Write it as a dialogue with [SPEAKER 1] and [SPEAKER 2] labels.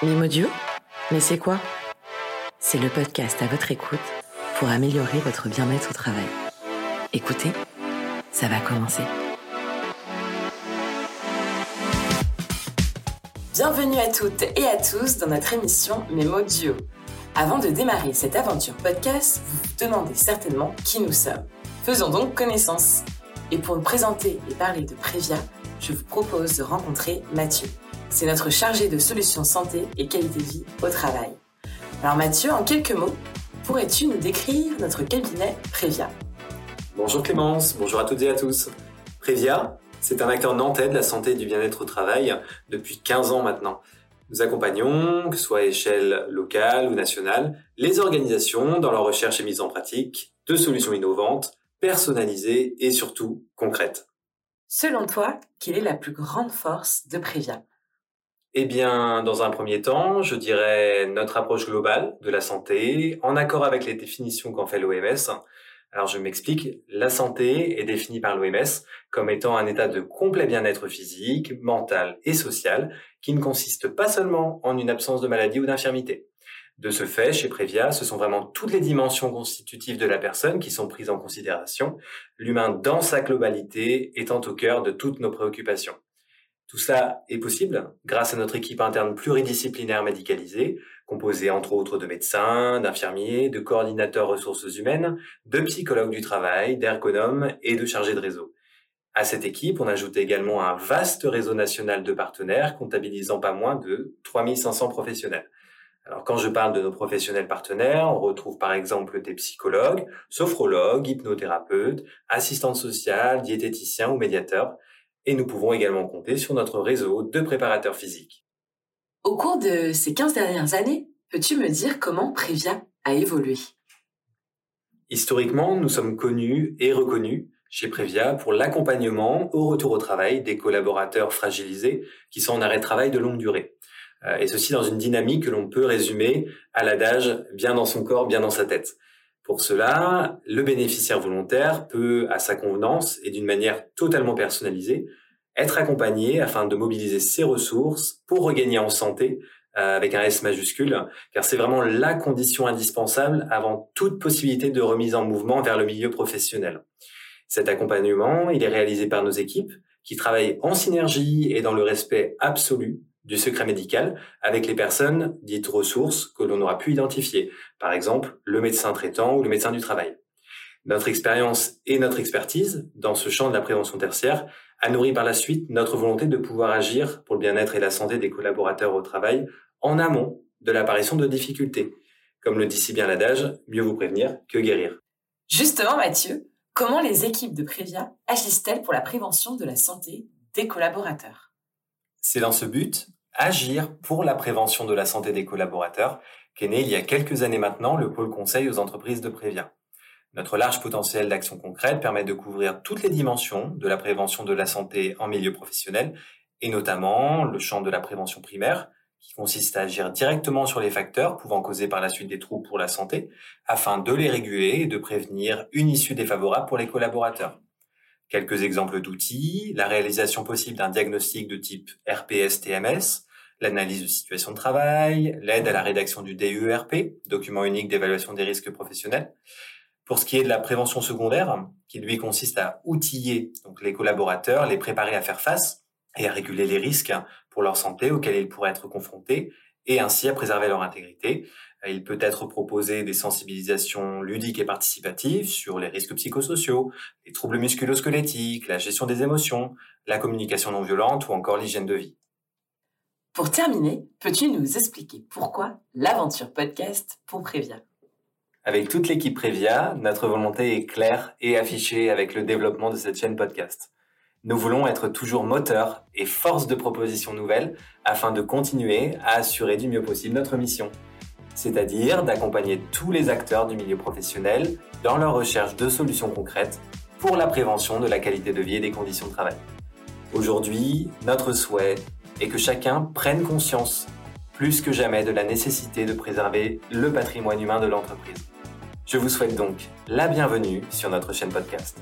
[SPEAKER 1] Mémodio Mais c'est quoi? C'est le podcast à votre écoute pour améliorer votre bien-être au travail. Écoutez, ça va commencer. Bienvenue à toutes et à tous dans notre émission Mémodio. Avant de démarrer cette aventure podcast, vous vous demandez certainement qui nous sommes. Faisons donc connaissance. Et pour me présenter et parler de Prévia, je vous propose de rencontrer Mathieu. C'est notre chargé de solutions santé et qualité de vie au travail. Alors Mathieu, en quelques mots, pourrais-tu nous décrire notre cabinet Prévia?
[SPEAKER 2] Bonjour Clémence, bonjour à toutes et à tous. Prévia, c'est un acteur nantais de la santé et du bien-être au travail depuis 15 ans maintenant. Nous accompagnons, que ce soit à échelle locale ou nationale, les organisations dans leur recherche et mise en pratique de solutions innovantes, personnalisées et surtout concrètes.
[SPEAKER 1] Selon toi, quelle est la plus grande force de Prévia?
[SPEAKER 2] Eh bien, dans un premier temps, je dirais notre approche globale de la santé, en accord avec les définitions qu'en fait l'OMS. Alors je m'explique, la santé est définie par l'OMS comme étant un état de complet bien-être physique, mental et social qui ne consiste pas seulement en une absence de maladie ou d'infirmité. De ce fait, chez Prévia, ce sont vraiment toutes les dimensions constitutives de la personne qui sont prises en considération, l'humain dans sa globalité étant au cœur de toutes nos préoccupations. Tout cela est possible grâce à notre équipe interne pluridisciplinaire médicalisée, composée entre autres de médecins, d'infirmiers, de coordinateurs ressources humaines, de psychologues du travail, d'ergonomes et de chargés de réseau. À cette équipe, on ajoute également un vaste réseau national de partenaires comptabilisant pas moins de 3500 professionnels. Alors quand je parle de nos professionnels partenaires, on retrouve par exemple des psychologues, sophrologues, hypnothérapeutes, assistantes sociales, diététiciens ou médiateurs. Et nous pouvons également compter sur notre réseau de préparateurs physiques.
[SPEAKER 1] Au cours de ces 15 dernières années, peux-tu me dire comment Prévia a évolué?
[SPEAKER 2] Historiquement, nous sommes connus et reconnus chez Prévia pour l'accompagnement au retour au travail des collaborateurs fragilisés qui sont en arrêt de travail de longue durée. Euh, et ceci dans une dynamique que l'on peut résumer à l'adage bien dans son corps, bien dans sa tête. Pour cela, le bénéficiaire volontaire peut, à sa convenance et d'une manière totalement personnalisée, être accompagné afin de mobiliser ses ressources pour regagner en santé euh, avec un S majuscule, car c'est vraiment la condition indispensable avant toute possibilité de remise en mouvement vers le milieu professionnel. Cet accompagnement, il est réalisé par nos équipes qui travaillent en synergie et dans le respect absolu du secret médical avec les personnes dites ressources que l'on aura pu identifier, par exemple le médecin traitant ou le médecin du travail. Notre expérience et notre expertise dans ce champ de la prévention tertiaire a nourri par la suite notre volonté de pouvoir agir pour le bien-être et la santé des collaborateurs au travail en amont de l'apparition de difficultés. Comme le dit si bien l'adage, mieux vous prévenir que guérir.
[SPEAKER 1] Justement, Mathieu, comment les équipes de Prévia agissent-elles pour la prévention de la santé des collaborateurs?
[SPEAKER 2] C'est dans ce but Agir pour la prévention de la santé des collaborateurs, qu'est né il y a quelques années maintenant le pôle conseil aux entreprises de Prévia. Notre large potentiel d'action concrète permet de couvrir toutes les dimensions de la prévention de la santé en milieu professionnel, et notamment le champ de la prévention primaire, qui consiste à agir directement sur les facteurs pouvant causer par la suite des troubles pour la santé, afin de les réguler et de prévenir une issue défavorable pour les collaborateurs. Quelques exemples d'outils, la réalisation possible d'un diagnostic de type RPS-TMS, l'analyse de situation de travail, l'aide à la rédaction du DUERP, document unique d'évaluation des risques professionnels. Pour ce qui est de la prévention secondaire, qui lui consiste à outiller donc les collaborateurs, les préparer à faire face et à réguler les risques pour leur santé auxquels ils pourraient être confrontés et ainsi à préserver leur intégrité. Il peut être proposé des sensibilisations ludiques et participatives sur les risques psychosociaux, les troubles musculo-squelettiques, la gestion des émotions, la communication non violente ou encore l'hygiène de vie.
[SPEAKER 1] Pour terminer, peux-tu nous expliquer pourquoi l'aventure podcast pour Prévia?
[SPEAKER 2] Avec toute l'équipe Prévia, notre volonté est claire et affichée avec le développement de cette chaîne podcast. Nous voulons être toujours moteur et force de propositions nouvelles afin de continuer à assurer du mieux possible notre mission, c'est-à-dire d'accompagner tous les acteurs du milieu professionnel dans leur recherche de solutions concrètes pour la prévention de la qualité de vie et des conditions de travail. Aujourd'hui, notre souhait et que chacun prenne conscience plus que jamais de la nécessité de préserver le patrimoine humain de l'entreprise. Je vous souhaite donc la bienvenue sur notre chaîne podcast.